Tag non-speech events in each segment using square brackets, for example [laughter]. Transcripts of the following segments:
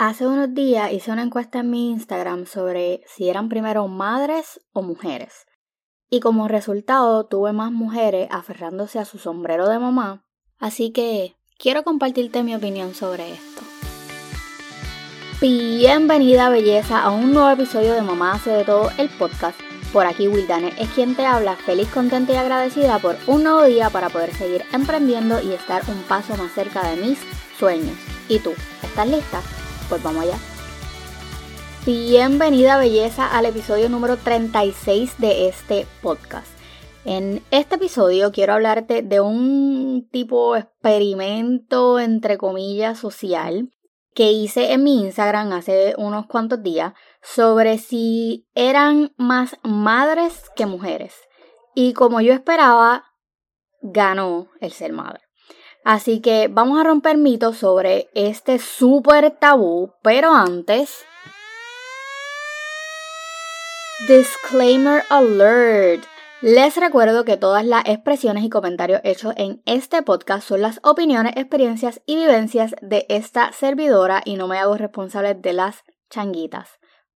Hace unos días hice una encuesta en mi Instagram sobre si eran primero madres o mujeres. Y como resultado tuve más mujeres aferrándose a su sombrero de mamá. Así que quiero compartirte mi opinión sobre esto. Bienvenida belleza a un nuevo episodio de Mamá hace de todo el podcast. Por aquí Wildane es quien te habla, feliz, contenta y agradecida por un nuevo día para poder seguir emprendiendo y estar un paso más cerca de mis sueños. ¿Y tú? ¿Estás lista? Pues vamos allá. Bienvenida belleza al episodio número 36 de este podcast. En este episodio quiero hablarte de un tipo experimento entre comillas social que hice en mi Instagram hace unos cuantos días sobre si eran más madres que mujeres. Y como yo esperaba, ganó el ser madre. Así que vamos a romper mitos sobre este súper tabú, pero antes... Disclaimer alert. Les recuerdo que todas las expresiones y comentarios hechos en este podcast son las opiniones, experiencias y vivencias de esta servidora y no me hago responsable de las changuitas,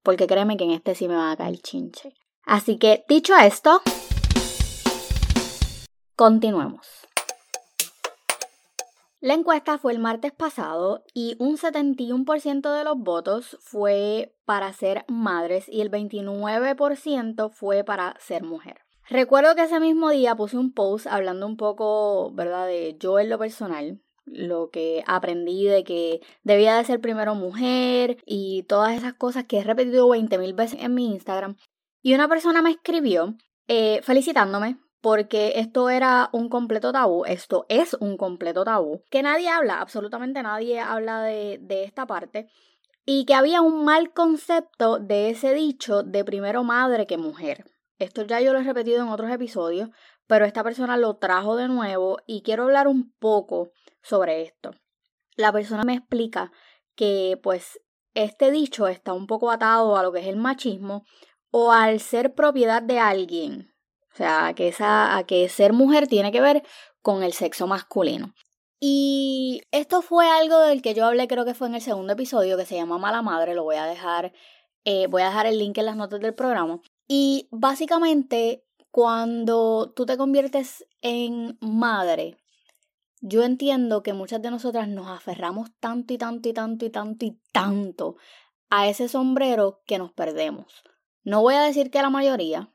porque créeme que en este sí me va a caer chinche. Así que dicho esto, continuemos. La encuesta fue el martes pasado y un 71% de los votos fue para ser madres y el 29% fue para ser mujer. Recuerdo que ese mismo día puse un post hablando un poco, ¿verdad?, de yo en lo personal, lo que aprendí de que debía de ser primero mujer y todas esas cosas que he repetido 20.000 veces en mi Instagram. Y una persona me escribió eh, felicitándome porque esto era un completo tabú, esto es un completo tabú, que nadie habla, absolutamente nadie habla de, de esta parte, y que había un mal concepto de ese dicho de primero madre que mujer. Esto ya yo lo he repetido en otros episodios, pero esta persona lo trajo de nuevo y quiero hablar un poco sobre esto. La persona me explica que pues este dicho está un poco atado a lo que es el machismo o al ser propiedad de alguien, o sea, que, esa, que ser mujer tiene que ver con el sexo masculino. Y esto fue algo del que yo hablé, creo que fue en el segundo episodio, que se llama Mala Madre. Lo voy a dejar, eh, voy a dejar el link en las notas del programa. Y básicamente, cuando tú te conviertes en madre, yo entiendo que muchas de nosotras nos aferramos tanto y tanto y tanto y tanto y tanto a ese sombrero que nos perdemos. No voy a decir que la mayoría,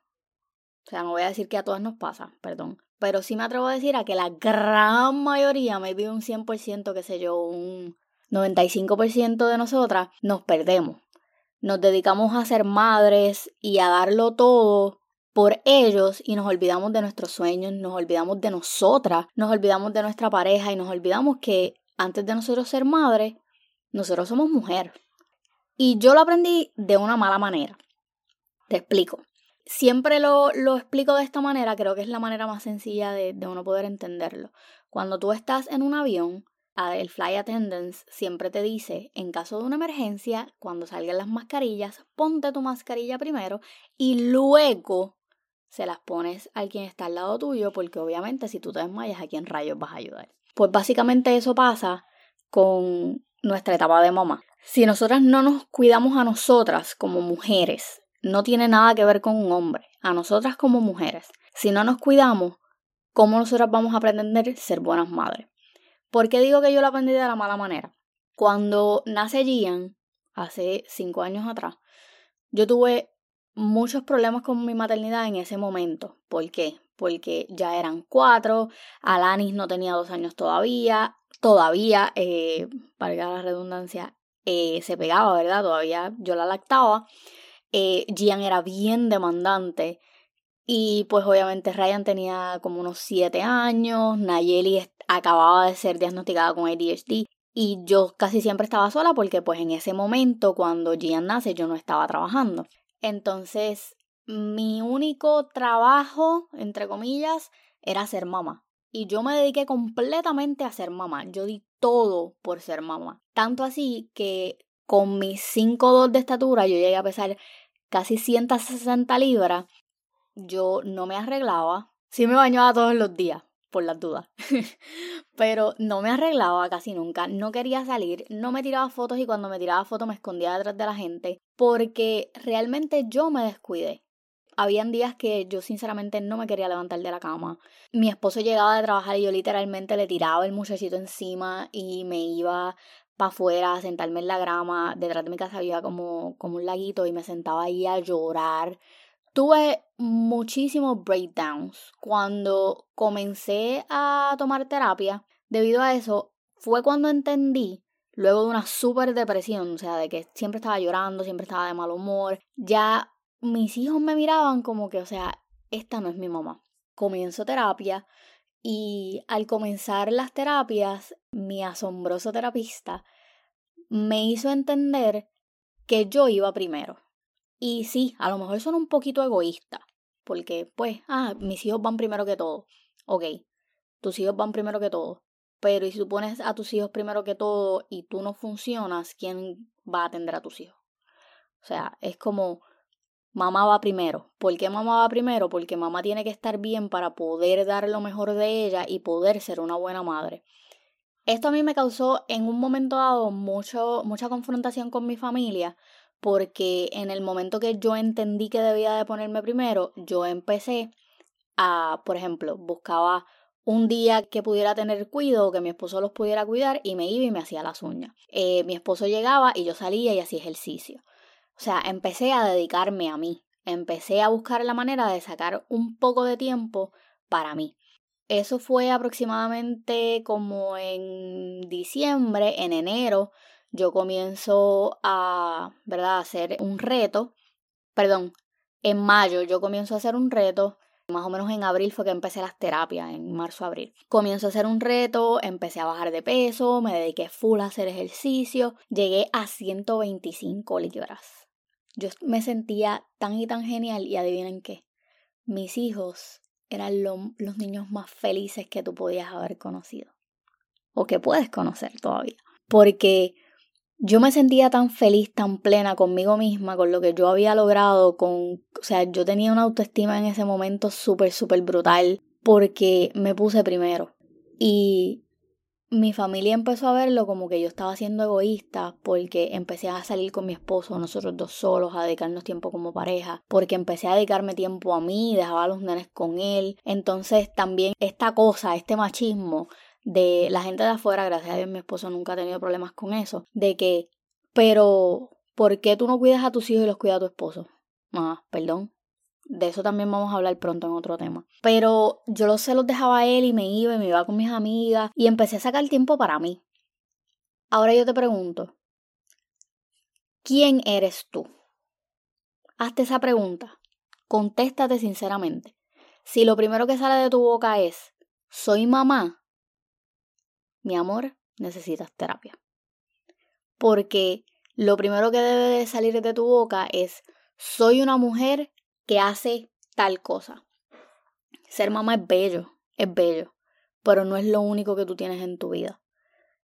o sea, no voy a decir que a todas nos pasa, perdón. Pero sí me atrevo a decir a que la gran mayoría, maybe un 100%, qué sé yo, un 95% de nosotras, nos perdemos. Nos dedicamos a ser madres y a darlo todo por ellos y nos olvidamos de nuestros sueños, nos olvidamos de nosotras, nos olvidamos de nuestra pareja y nos olvidamos que antes de nosotros ser madres, nosotros somos mujer. Y yo lo aprendí de una mala manera. Te explico siempre lo, lo, explico de esta manera, creo que es la manera más sencilla de, de uno poder entenderlo. Cuando tú estás en un avión, el fly attendants siempre te dice, en caso de una emergencia, cuando salgan las mascarillas, ponte tu mascarilla primero y luego se las pones al quien está al lado tuyo, porque obviamente si tú te desmayas, ¿a quién rayos vas a ayudar? Pues básicamente eso pasa con nuestra etapa de mamá. Si nosotras no nos cuidamos a nosotras como mujeres no tiene nada que ver con un hombre, a nosotras como mujeres. Si no nos cuidamos, ¿cómo nosotras vamos a pretender ser buenas madres? ¿Por qué digo que yo lo aprendí de la mala manera? Cuando nace Gian, hace cinco años atrás, yo tuve muchos problemas con mi maternidad en ese momento. ¿Por qué? Porque ya eran cuatro, Alanis no tenía dos años todavía, todavía, eh, para la redundancia, eh, se pegaba, ¿verdad? Todavía yo la lactaba. Eh, Gian era bien demandante. Y pues obviamente Ryan tenía como unos 7 años, Nayeli acababa de ser diagnosticada con ADHD y yo casi siempre estaba sola porque pues en ese momento cuando Gian nace yo no estaba trabajando. Entonces mi único trabajo, entre comillas, era ser mamá. Y yo me dediqué completamente a ser mamá. Yo di todo por ser mamá. Tanto así que con mis 5'2 de estatura, yo llegué a pesar casi 160 libras. Yo no me arreglaba. Sí me bañaba todos los días. por las dudas. [laughs] Pero no me arreglaba casi nunca, no quería salir, no me tiraba fotos y cuando me tiraba fotos me escondía detrás de la gente porque realmente yo me descuidé. Habían días que yo sinceramente no me quería levantar de la cama. Mi esposo llegaba de trabajar y yo literalmente le tiraba el muchachito encima y me iba para afuera sentarme en la grama. Detrás de mi casa había como, como un laguito y me sentaba ahí a llorar tuve muchísimos breakdowns cuando comencé a tomar terapia. Debido a eso, fue cuando entendí, luego de una super depresión, o sea, de que siempre estaba llorando, siempre estaba de mal humor, ya mis hijos me miraban como que, o sea, esta no es mi mamá. Comienzo terapia y al comenzar las terapias, mi asombroso terapista me hizo entender que yo iba primero. Y sí, a lo mejor son un poquito egoísta, porque pues, ah, mis hijos van primero que todo. Ok, tus hijos van primero que todo. Pero y si tú pones a tus hijos primero que todo y tú no funcionas, ¿quién va a atender a tus hijos? O sea, es como mamá va primero. ¿Por qué mamá va primero? Porque mamá tiene que estar bien para poder dar lo mejor de ella y poder ser una buena madre. Esto a mí me causó en un momento dado mucho, mucha confrontación con mi familia porque en el momento que yo entendí que debía de ponerme primero, yo empecé a, por ejemplo, buscaba un día que pudiera tener cuidado, que mi esposo los pudiera cuidar y me iba y me hacía las uñas. Eh, mi esposo llegaba y yo salía y hacía ejercicio. O sea, empecé a dedicarme a mí, empecé a buscar la manera de sacar un poco de tiempo para mí. Eso fue aproximadamente como en diciembre, en enero, yo comienzo a, ¿verdad?, hacer un reto, perdón, en mayo yo comienzo a hacer un reto, más o menos en abril fue que empecé las terapias, en marzo, abril. Comienzo a hacer un reto, empecé a bajar de peso, me dediqué full a hacer ejercicio, llegué a 125 libras. Yo me sentía tan y tan genial y adivinen qué, mis hijos eran los niños más felices que tú podías haber conocido o que puedes conocer todavía. Porque yo me sentía tan feliz, tan plena conmigo misma, con lo que yo había logrado, con, o sea, yo tenía una autoestima en ese momento súper, súper brutal porque me puse primero. Y mi familia empezó a verlo como que yo estaba siendo egoísta porque empecé a salir con mi esposo, nosotros dos solos, a dedicarnos tiempo como pareja, porque empecé a dedicarme tiempo a mí, dejaba los nenes con él. Entonces también esta cosa, este machismo, de la gente de afuera, gracias a Dios mi esposo nunca ha tenido problemas con eso, de que, pero, ¿por qué tú no cuidas a tus hijos y los cuida a tu esposo? Ah, perdón. De eso también vamos a hablar pronto en otro tema. Pero yo los se los dejaba a él y me iba y me iba con mis amigas y empecé a sacar tiempo para mí. Ahora yo te pregunto, ¿quién eres tú? Hazte esa pregunta. Contéstate sinceramente. Si lo primero que sale de tu boca es, soy mamá, mi amor, necesitas terapia. Porque lo primero que debe de salir de tu boca es, soy una mujer que hace tal cosa. Ser mamá es bello, es bello, pero no es lo único que tú tienes en tu vida.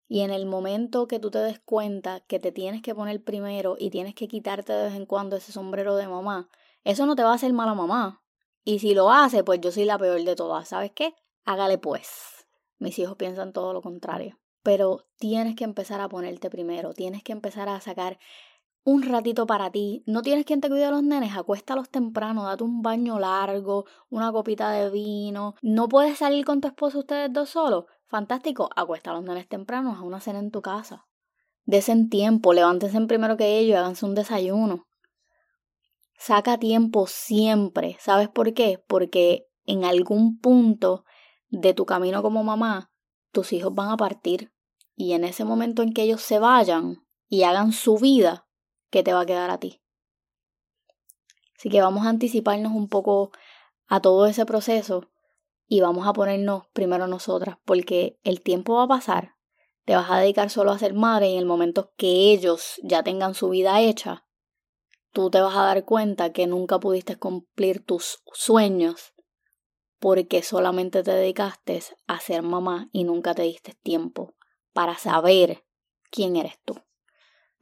Y en el momento que tú te des cuenta que te tienes que poner primero y tienes que quitarte de vez en cuando ese sombrero de mamá, eso no te va a hacer mala mamá. Y si lo hace, pues yo soy la peor de todas. ¿Sabes qué? Hágale pues. Mis hijos piensan todo lo contrario. Pero tienes que empezar a ponerte primero, tienes que empezar a sacar un ratito para ti. No tienes quien te cuide a los nenes, acuéstalos temprano, date un baño largo, una copita de vino. No puedes salir con tu esposo ustedes dos solos. Fantástico, acuesta a los nenes temprano, a una cena en tu casa. Desen tiempo, levántense primero que ellos háganse un desayuno. Saca tiempo siempre. ¿Sabes por qué? Porque en algún punto de tu camino como mamá, tus hijos van a partir. Y en ese momento en que ellos se vayan y hagan su vida, ¿qué te va a quedar a ti? Así que vamos a anticiparnos un poco a todo ese proceso y vamos a ponernos primero nosotras, porque el tiempo va a pasar. Te vas a dedicar solo a ser madre y en el momento que ellos ya tengan su vida hecha, tú te vas a dar cuenta que nunca pudiste cumplir tus sueños porque solamente te dedicaste a ser mamá y nunca te diste tiempo para saber quién eres tú.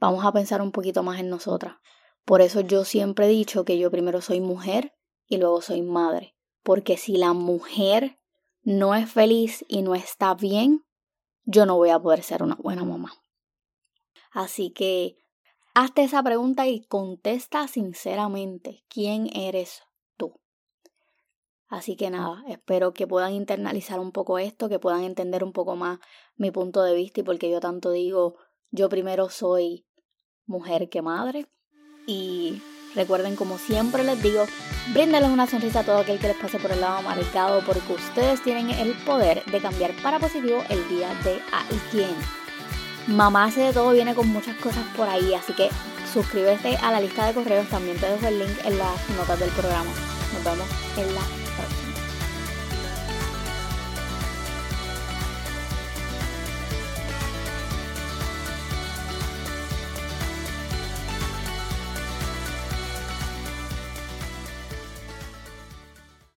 Vamos a pensar un poquito más en nosotras. Por eso yo siempre he dicho que yo primero soy mujer y luego soy madre. Porque si la mujer no es feliz y no está bien, yo no voy a poder ser una buena mamá. Así que hazte esa pregunta y contesta sinceramente quién eres tú. Así que nada, espero que puedan internalizar un poco esto, que puedan entender un poco más mi punto de vista y porque yo tanto digo, yo primero soy mujer que madre y Recuerden, como siempre les digo, bríndenles una sonrisa a todo aquel que les pase por el lado marcado, porque ustedes tienen el poder de cambiar para positivo el día de alguien. Mamá hace de todo, viene con muchas cosas por ahí, así que suscríbete a la lista de correos, también te dejo el link en las notas del programa. Nos vemos en la